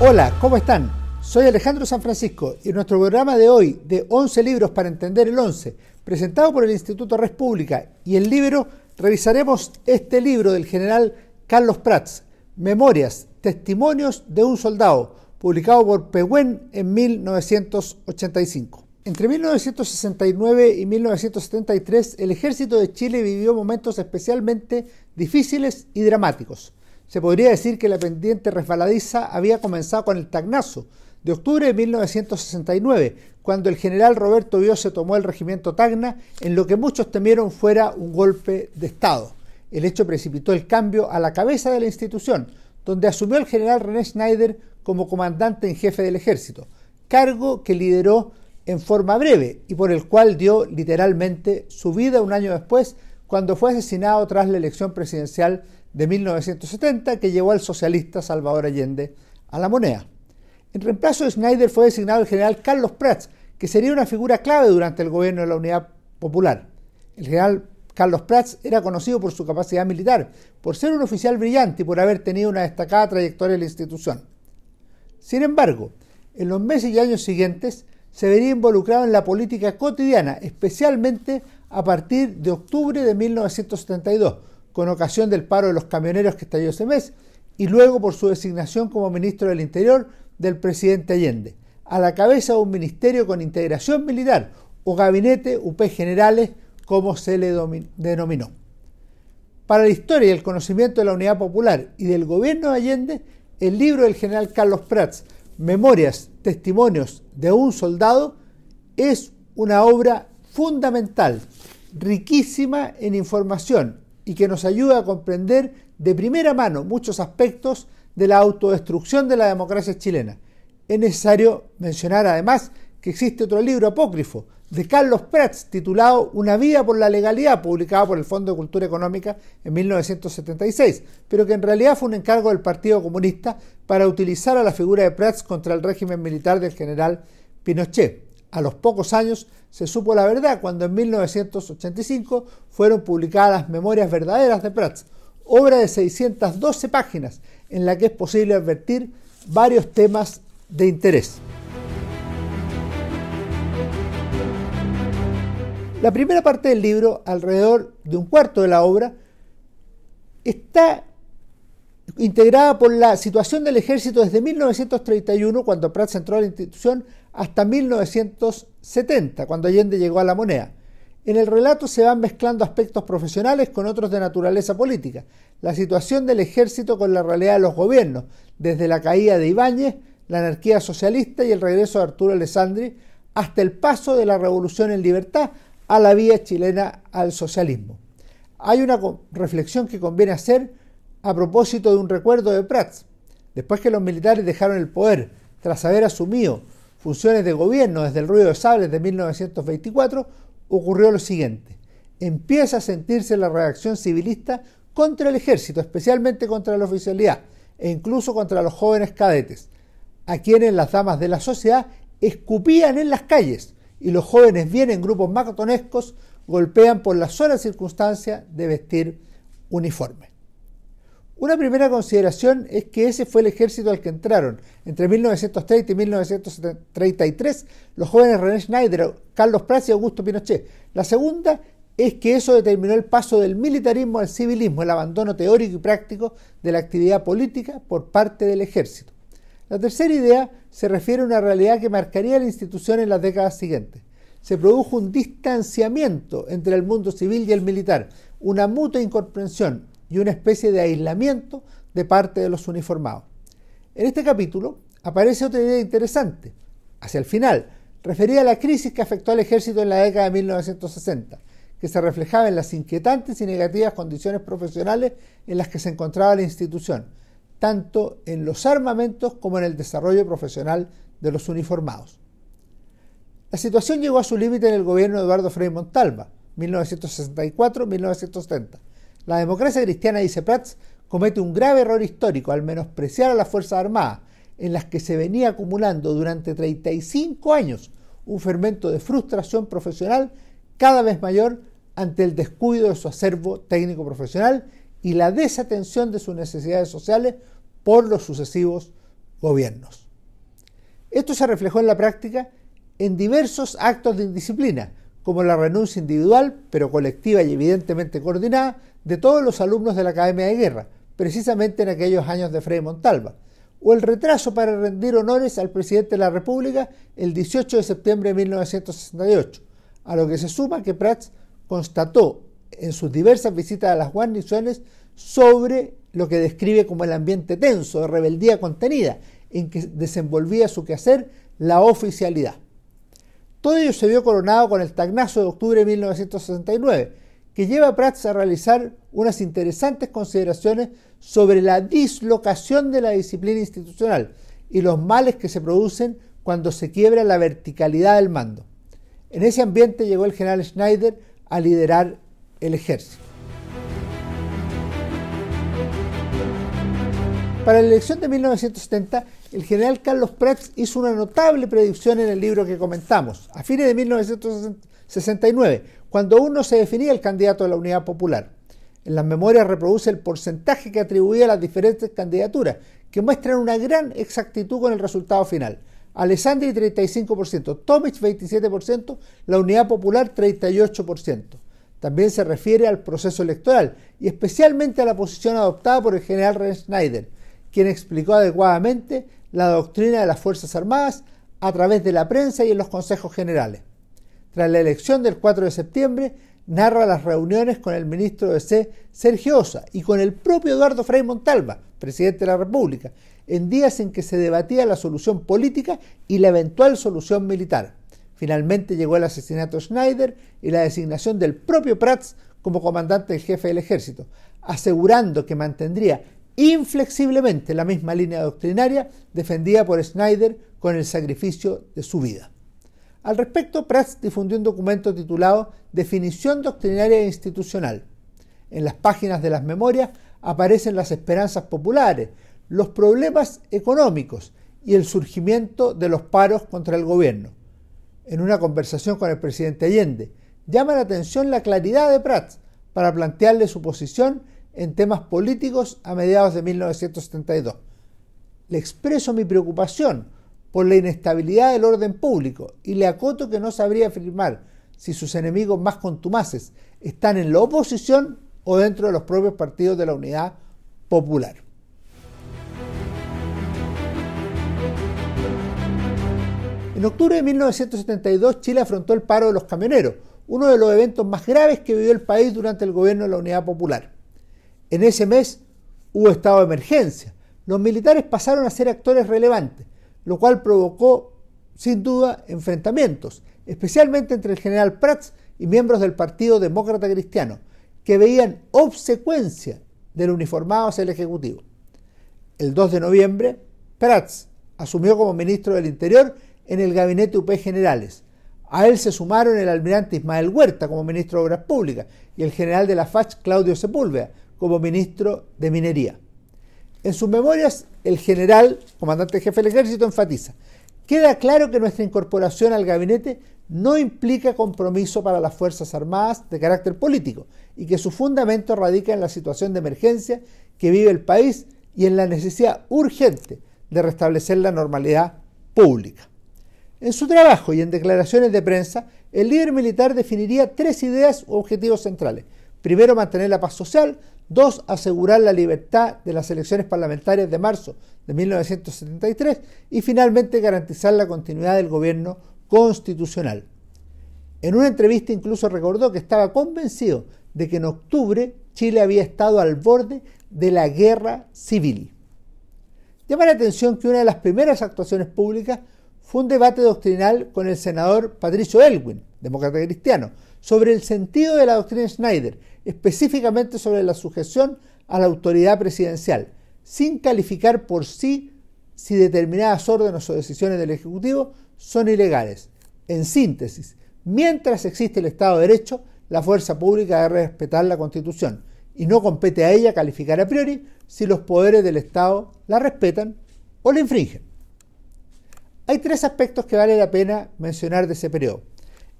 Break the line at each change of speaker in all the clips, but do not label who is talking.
Hola, ¿cómo están? Soy Alejandro San Francisco y nuestro programa de hoy de 11 libros para entender el 11, presentado por el Instituto Res Pública y el libro, revisaremos este libro del general Carlos Prats, Memorias, Testimonios de un Soldado, publicado por Pehuen en 1985. Entre 1969 y 1973, el ejército de Chile vivió momentos especialmente difíciles y dramáticos. Se podría decir que la pendiente resbaladiza había comenzado con el Tagnazo de octubre de 1969, cuando el general Roberto Biose tomó el regimiento Tacna en lo que muchos temieron fuera un golpe de Estado. El hecho precipitó el cambio a la cabeza de la institución, donde asumió el general René Schneider como comandante en jefe del ejército, cargo que lideró en forma breve y por el cual dio literalmente su vida un año después, cuando fue asesinado tras la elección presidencial de 1970 que llevó al socialista Salvador Allende a la moneda. En reemplazo de Schneider fue designado el general Carlos Prats, que sería una figura clave durante el gobierno de la Unidad Popular. El general Carlos Prats era conocido por su capacidad militar, por ser un oficial brillante y por haber tenido una destacada trayectoria en la institución. Sin embargo, en los meses y años siguientes se vería involucrado en la política cotidiana, especialmente a partir de octubre de 1972, con ocasión del paro de los camioneros que estalló ese mes, y luego por su designación como ministro del Interior del presidente Allende, a la cabeza de un ministerio con integración militar o gabinete UP Generales, como se le denominó. Para la historia y el conocimiento de la Unidad Popular y del gobierno de Allende, el libro del general Carlos Prats, Memorias, Testimonios de un Soldado, es una obra fundamental, riquísima en información y que nos ayuda a comprender de primera mano muchos aspectos de la autodestrucción de la democracia chilena. Es necesario mencionar además que existe otro libro apócrifo de Carlos Prats titulado Una vida por la legalidad, publicado por el Fondo de Cultura Económica en 1976, pero que en realidad fue un encargo del Partido Comunista para utilizar a la figura de Prats contra el régimen militar del general Pinochet. A los pocos años se supo la verdad cuando en 1985 fueron publicadas Memorias Verdaderas de Prats, obra de 612 páginas en la que es posible advertir varios temas de interés. La primera parte del libro, alrededor de un cuarto de la obra, está integrada por la situación del ejército desde 1931, cuando Prats entró a la institución, hasta 1970, cuando Allende llegó a la moneda. En el relato se van mezclando aspectos profesionales con otros de naturaleza política, la situación del ejército con la realidad de los gobiernos, desde la caída de Ibáñez, la anarquía socialista y el regreso de Arturo Alessandri, hasta el paso de la revolución en libertad a la vía chilena al socialismo. Hay una reflexión que conviene hacer a propósito de un recuerdo de Prats. Después que los militares dejaron el poder, tras haber asumido funciones de gobierno desde el ruido de sables de 1924, ocurrió lo siguiente. Empieza a sentirse la reacción civilista contra el ejército, especialmente contra la oficialidad e incluso contra los jóvenes cadetes, a quienes las damas de la sociedad escupían en las calles y los jóvenes vienen en grupos macatonescos golpean por la sola circunstancia de vestir uniforme. Una primera consideración es que ese fue el ejército al que entraron entre 1930 y 1933 los jóvenes René Schneider, Carlos Prats y Augusto Pinochet. La segunda es que eso determinó el paso del militarismo al civilismo, el abandono teórico y práctico de la actividad política por parte del ejército. La tercera idea se refiere a una realidad que marcaría la institución en las décadas siguientes. Se produjo un distanciamiento entre el mundo civil y el militar, una mutua incomprensión, y una especie de aislamiento de parte de los uniformados. En este capítulo aparece otra idea interesante. Hacia el final, refería a la crisis que afectó al ejército en la década de 1960, que se reflejaba en las inquietantes y negativas condiciones profesionales en las que se encontraba la institución, tanto en los armamentos como en el desarrollo profesional de los uniformados. La situación llegó a su límite en el gobierno de Eduardo Frei Montalva, 1964-1970 la democracia cristiana, dice Prats, comete un grave error histórico al menospreciar a las Fuerzas Armadas, en las que se venía acumulando durante 35 años un fermento de frustración profesional cada vez mayor ante el descuido de su acervo técnico profesional y la desatención de sus necesidades sociales por los sucesivos gobiernos. Esto se reflejó en la práctica en diversos actos de indisciplina, como la renuncia individual, pero colectiva y evidentemente coordinada, de todos los alumnos de la Academia de Guerra, precisamente en aquellos años de Frei Montalva, o el retraso para rendir honores al presidente de la República el 18 de septiembre de 1968, a lo que se suma que Prats constató en sus diversas visitas a las guarniciones sobre lo que describe como el ambiente tenso de rebeldía contenida en que desenvolvía su quehacer la oficialidad. Todo ello se vio coronado con el tagnazo de octubre de 1969, que lleva a Prats a realizar unas interesantes consideraciones sobre la dislocación de la disciplina institucional y los males que se producen cuando se quiebra la verticalidad del mando. En ese ambiente llegó el general Schneider a liderar el ejército. Para la elección de 1970, el general Carlos Prats hizo una notable predicción en el libro que comentamos, a fines de 1969, cuando aún no se definía el candidato de la Unidad Popular. En las memorias reproduce el porcentaje que atribuía a las diferentes candidaturas, que muestran una gran exactitud con el resultado final. Alessandri 35%, Tomic 27%, la Unidad Popular 38%. También se refiere al proceso electoral y especialmente a la posición adoptada por el general Ren Schneider, quien explicó adecuadamente la doctrina de las Fuerzas Armadas a través de la prensa y en los consejos generales. Tras la elección del 4 de septiembre, narra las reuniones con el ministro de C, Sergio Osa, y con el propio Eduardo Frei Montalva, presidente de la República, en días en que se debatía la solución política y la eventual solución militar. Finalmente llegó el asesinato de Schneider y la designación del propio Prats como comandante en jefe del ejército, asegurando que mantendría inflexiblemente la misma línea doctrinaria defendida por Schneider con el sacrificio de su vida. Al respecto, Prats difundió un documento titulado Definición Doctrinaria e Institucional. En las páginas de las memorias aparecen las esperanzas populares, los problemas económicos y el surgimiento de los paros contra el gobierno. En una conversación con el presidente Allende, llama la atención la claridad de Prats para plantearle su posición en temas políticos a mediados de 1972. Le expreso mi preocupación por la inestabilidad del orden público y le acoto que no sabría afirmar si sus enemigos más contumaces están en la oposición o dentro de los propios partidos de la Unidad Popular. En octubre de 1972 Chile afrontó el paro de los camioneros, uno de los eventos más graves que vivió el país durante el gobierno de la Unidad Popular. En ese mes hubo estado de emergencia. Los militares pasaron a ser actores relevantes, lo cual provocó, sin duda, enfrentamientos, especialmente entre el general Prats y miembros del Partido Demócrata Cristiano, que veían obsecuencia del uniformado hacia el Ejecutivo. El 2 de noviembre, Prats asumió como ministro del Interior en el gabinete UP Generales. A él se sumaron el almirante Ismael Huerta como ministro de Obras Públicas y el general de la FACH Claudio Sepúlveda como ministro de Minería. En sus memorias, el general, comandante jefe del ejército, enfatiza, queda claro que nuestra incorporación al gabinete no implica compromiso para las Fuerzas Armadas de carácter político y que su fundamento radica en la situación de emergencia que vive el país y en la necesidad urgente de restablecer la normalidad pública. En su trabajo y en declaraciones de prensa, el líder militar definiría tres ideas u objetivos centrales. Primero, mantener la paz social, Dos, asegurar la libertad de las elecciones parlamentarias de marzo de 1973 y finalmente garantizar la continuidad del gobierno constitucional. En una entrevista incluso recordó que estaba convencido de que en octubre Chile había estado al borde de la guerra civil. Llama la atención que una de las primeras actuaciones públicas fue un debate doctrinal con el senador Patricio Elwin, demócrata cristiano, sobre el sentido de la doctrina Schneider específicamente sobre la sujeción a la autoridad presidencial, sin calificar por sí si determinadas órdenes o decisiones del Ejecutivo son ilegales. En síntesis, mientras existe el Estado de Derecho, la fuerza pública debe respetar la Constitución y no compete a ella calificar a priori si los poderes del Estado la respetan o la infringen. Hay tres aspectos que vale la pena mencionar de ese periodo.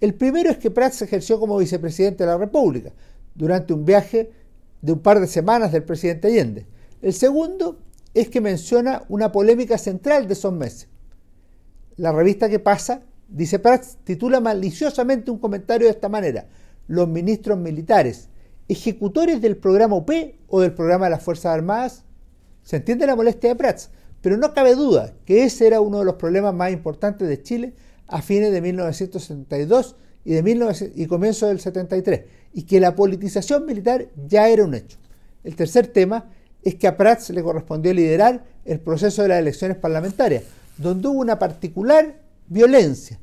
El primero es que Prats ejerció como vicepresidente de la República, durante un viaje de un par de semanas del presidente Allende. El segundo es que menciona una polémica central de esos meses. La revista que pasa, dice Prats, titula maliciosamente un comentario de esta manera. Los ministros militares, ejecutores del programa UP o del programa de las Fuerzas Armadas. Se entiende la molestia de Prats, pero no cabe duda que ese era uno de los problemas más importantes de Chile a fines de 1972 y, de y comienzo del 73, y que la politización militar ya era un hecho. El tercer tema es que a Prats le correspondió liderar el proceso de las elecciones parlamentarias, donde hubo una particular violencia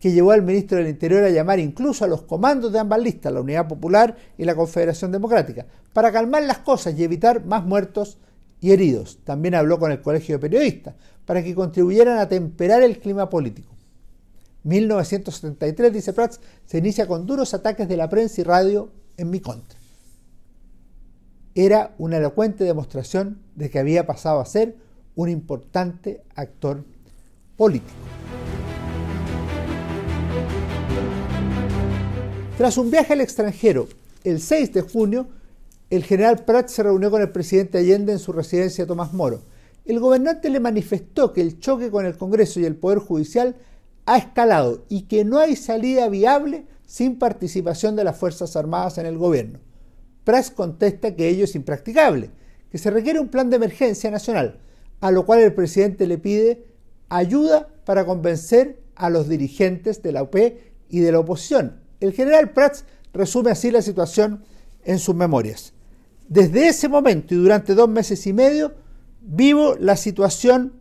que llevó al ministro del Interior a llamar incluso a los comandos de ambas listas, la Unidad Popular y la Confederación Democrática, para calmar las cosas y evitar más muertos y heridos. También habló con el Colegio de Periodistas para que contribuyeran a temperar el clima político. 1973, dice Prats, se inicia con duros ataques de la prensa y radio en mi contra. Era una elocuente demostración de que había pasado a ser un importante actor político. Tras un viaje al extranjero el 6 de junio, el general Prats se reunió con el presidente Allende en su residencia Tomás Moro. El gobernante le manifestó que el choque con el Congreso y el Poder Judicial ha escalado y que no hay salida viable sin participación de las Fuerzas Armadas en el gobierno. Prats contesta que ello es impracticable, que se requiere un plan de emergencia nacional, a lo cual el presidente le pide ayuda para convencer a los dirigentes de la UP y de la oposición. El general Prats resume así la situación en sus memorias. Desde ese momento y durante dos meses y medio vivo la situación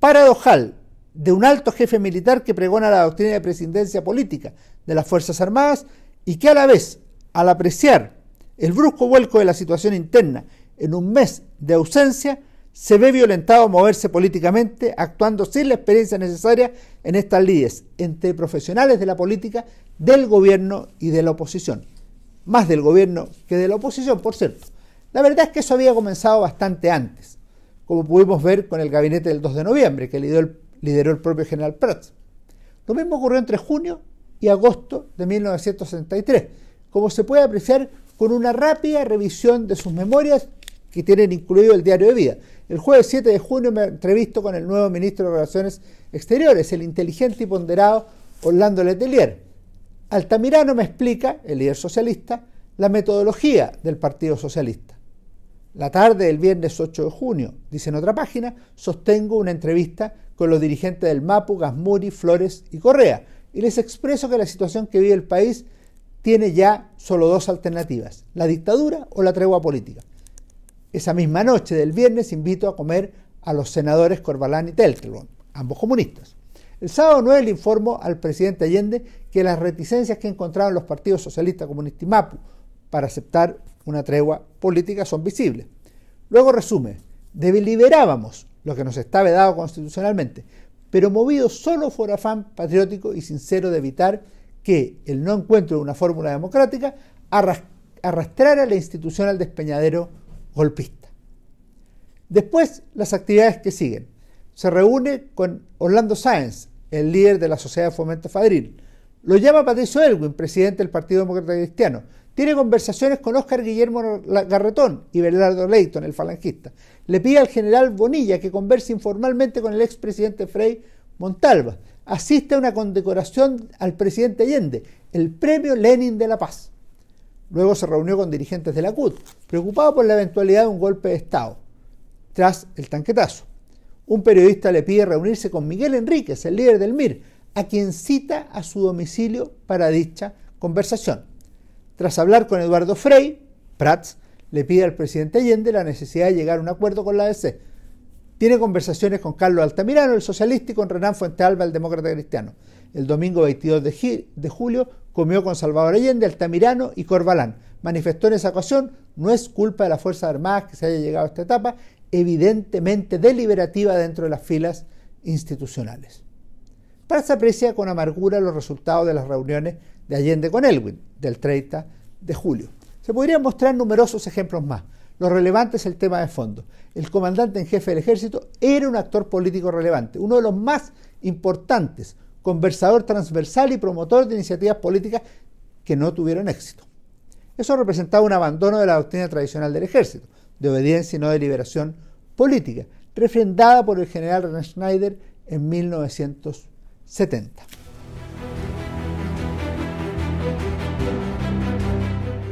paradojal de un alto jefe militar que pregona la doctrina de presidencia política de las Fuerzas Armadas y que a la vez, al apreciar el brusco vuelco de la situación interna en un mes de ausencia, se ve violentado a moverse políticamente, actuando sin la experiencia necesaria en estas lides entre profesionales de la política, del gobierno y de la oposición. Más del gobierno que de la oposición, por cierto. La verdad es que eso había comenzado bastante antes, como pudimos ver con el gabinete del 2 de noviembre, que lideró el lideró el propio general Prats. Lo mismo ocurrió entre junio y agosto de 1963, como se puede apreciar con una rápida revisión de sus memorias que tienen incluido el diario de vida. El jueves 7 de junio me entrevisto con el nuevo ministro de Relaciones Exteriores, el inteligente y ponderado Orlando Letelier. Altamirano me explica, el líder socialista, la metodología del Partido Socialista. La tarde del viernes 8 de junio, dice en otra página, sostengo una entrevista con los dirigentes del MAPU, Gasmuri, Flores y Correa y les expreso que la situación que vive el país tiene ya solo dos alternativas, la dictadura o la tregua política. Esa misma noche del viernes invito a comer a los senadores Corbalán y Telkelbon, ambos comunistas. El sábado 9 le informo al presidente Allende que las reticencias que encontraron los partidos socialista, comunista y MAPU para aceptar una tregua política son visibles. Luego resume, deliberábamos lo que nos está vedado constitucionalmente, pero movidos solo por afán patriótico y sincero de evitar que el no encuentro de una fórmula democrática arrastrara la institución al despeñadero golpista. Después, las actividades que siguen. Se reúne con Orlando Sáenz, el líder de la Sociedad de Fomento Fadril. Lo llama Patricio Elwin, presidente del Partido Demócrata Cristiano. Tiene conversaciones con Óscar Guillermo Garretón y Bernardo Leighton, el falangista. Le pide al general Bonilla que converse informalmente con el expresidente Frei Montalva. Asiste a una condecoración al presidente Allende, el premio Lenin de la Paz. Luego se reunió con dirigentes de la CUT, preocupado por la eventualidad de un golpe de Estado, tras el tanquetazo. Un periodista le pide reunirse con Miguel Enríquez, el líder del MIR, a quien cita a su domicilio para dicha conversación. Tras hablar con Eduardo Frey, Prats le pide al presidente Allende la necesidad de llegar a un acuerdo con la ADC. Tiene conversaciones con Carlos Altamirano, el socialista, y con Renán Fuentealba, el demócrata cristiano. El domingo 22 de, julio comió con Salvador Allende, Altamirano y Corbalán. Manifestó en esa ocasión, no es culpa de las Fuerzas Armadas que se haya llegado a esta etapa, evidentemente deliberativa dentro de las filas institucionales. Prats aprecia con amargura los resultados de las reuniones de Allende con Elwin del 30 de julio. Se podrían mostrar numerosos ejemplos más. Lo relevante es el tema de fondo. El comandante en jefe del ejército era un actor político relevante, uno de los más importantes, conversador transversal y promotor de iniciativas políticas que no tuvieron éxito. Eso representaba un abandono de la doctrina tradicional del ejército, de obediencia y no de liberación política. refrendada por el general René Schneider en 1970.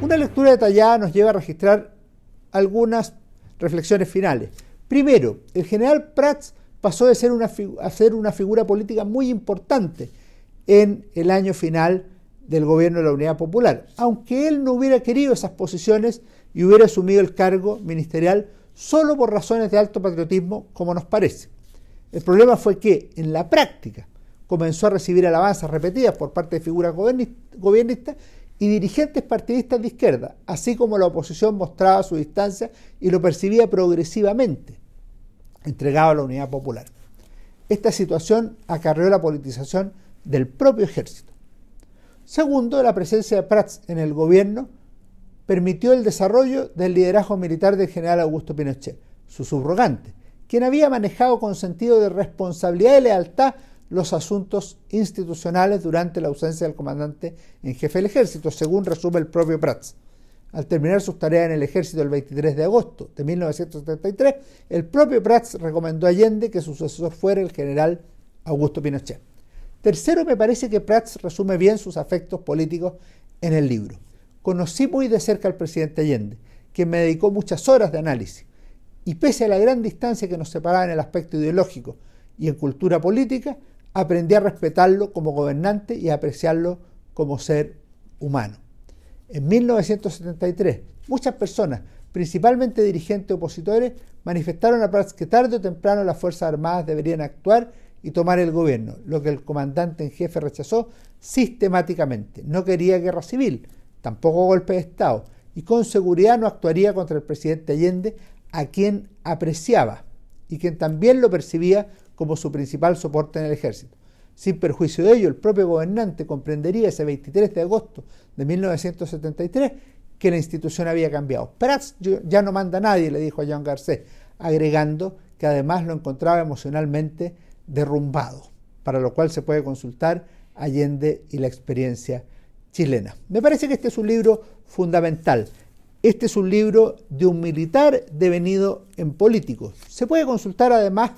Una lectura detallada nos lleva a registrar algunas reflexiones finales. Primero, el general Prats pasó de ser una, a ser una figura política muy importante en el año final del gobierno de la Unidad Popular, aunque él no hubiera querido esas posiciones y hubiera asumido el cargo ministerial solo por razones de alto patriotismo, como nos parece. El problema fue que, en la práctica, comenzó a recibir alabanzas repetidas por parte de figuras gobiernistas y dirigentes partidistas de izquierda, así como la oposición mostraba su distancia y lo percibía progresivamente entregado a la Unidad Popular. Esta situación acarreó la politización del propio ejército. Segundo, la presencia de Prats en el gobierno permitió el desarrollo del liderazgo militar del general Augusto Pinochet, su subrogante, quien había manejado con sentido de responsabilidad y lealtad los asuntos institucionales durante la ausencia del comandante en jefe del ejército, según resume el propio Prats. Al terminar sus tareas en el ejército el 23 de agosto de 1973, el propio Prats recomendó a Allende que su sucesor fuera el general Augusto Pinochet. Tercero, me parece que Prats resume bien sus afectos políticos en el libro. Conocí muy de cerca al presidente Allende, quien me dedicó muchas horas de análisis, y pese a la gran distancia que nos separaba en el aspecto ideológico y en cultura política, aprendí a respetarlo como gobernante y a apreciarlo como ser humano. En 1973, muchas personas, principalmente dirigentes opositores, manifestaron a Prats que tarde o temprano las Fuerzas Armadas deberían actuar y tomar el gobierno, lo que el comandante en jefe rechazó sistemáticamente. No quería guerra civil, tampoco golpe de Estado, y con seguridad no actuaría contra el presidente Allende, a quien apreciaba y quien también lo percibía como su principal soporte en el ejército. Sin perjuicio de ello, el propio gobernante comprendería ese 23 de agosto de 1973 que la institución había cambiado. Prats ya no manda a nadie, le dijo a Jean Garcés, agregando que además lo encontraba emocionalmente derrumbado, para lo cual se puede consultar Allende y la experiencia chilena. Me parece que este es un libro fundamental. Este es un libro de un militar devenido en político. Se puede consultar además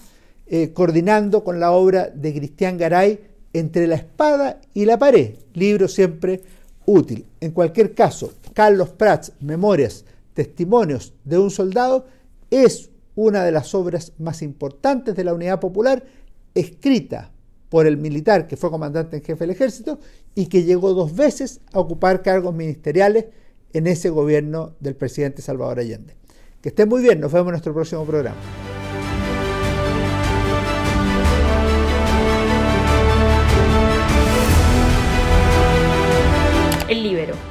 eh, coordinando con la obra de Cristian Garay Entre la espada y la pared, libro siempre útil. En cualquier caso, Carlos Prats, Memorias, Testimonios de un Soldado, es una de las obras más importantes de la Unidad Popular, escrita por el militar que fue comandante en jefe del ejército y que llegó dos veces a ocupar cargos ministeriales en ese gobierno del presidente Salvador Allende. Que estén muy bien, nos vemos en nuestro próximo programa.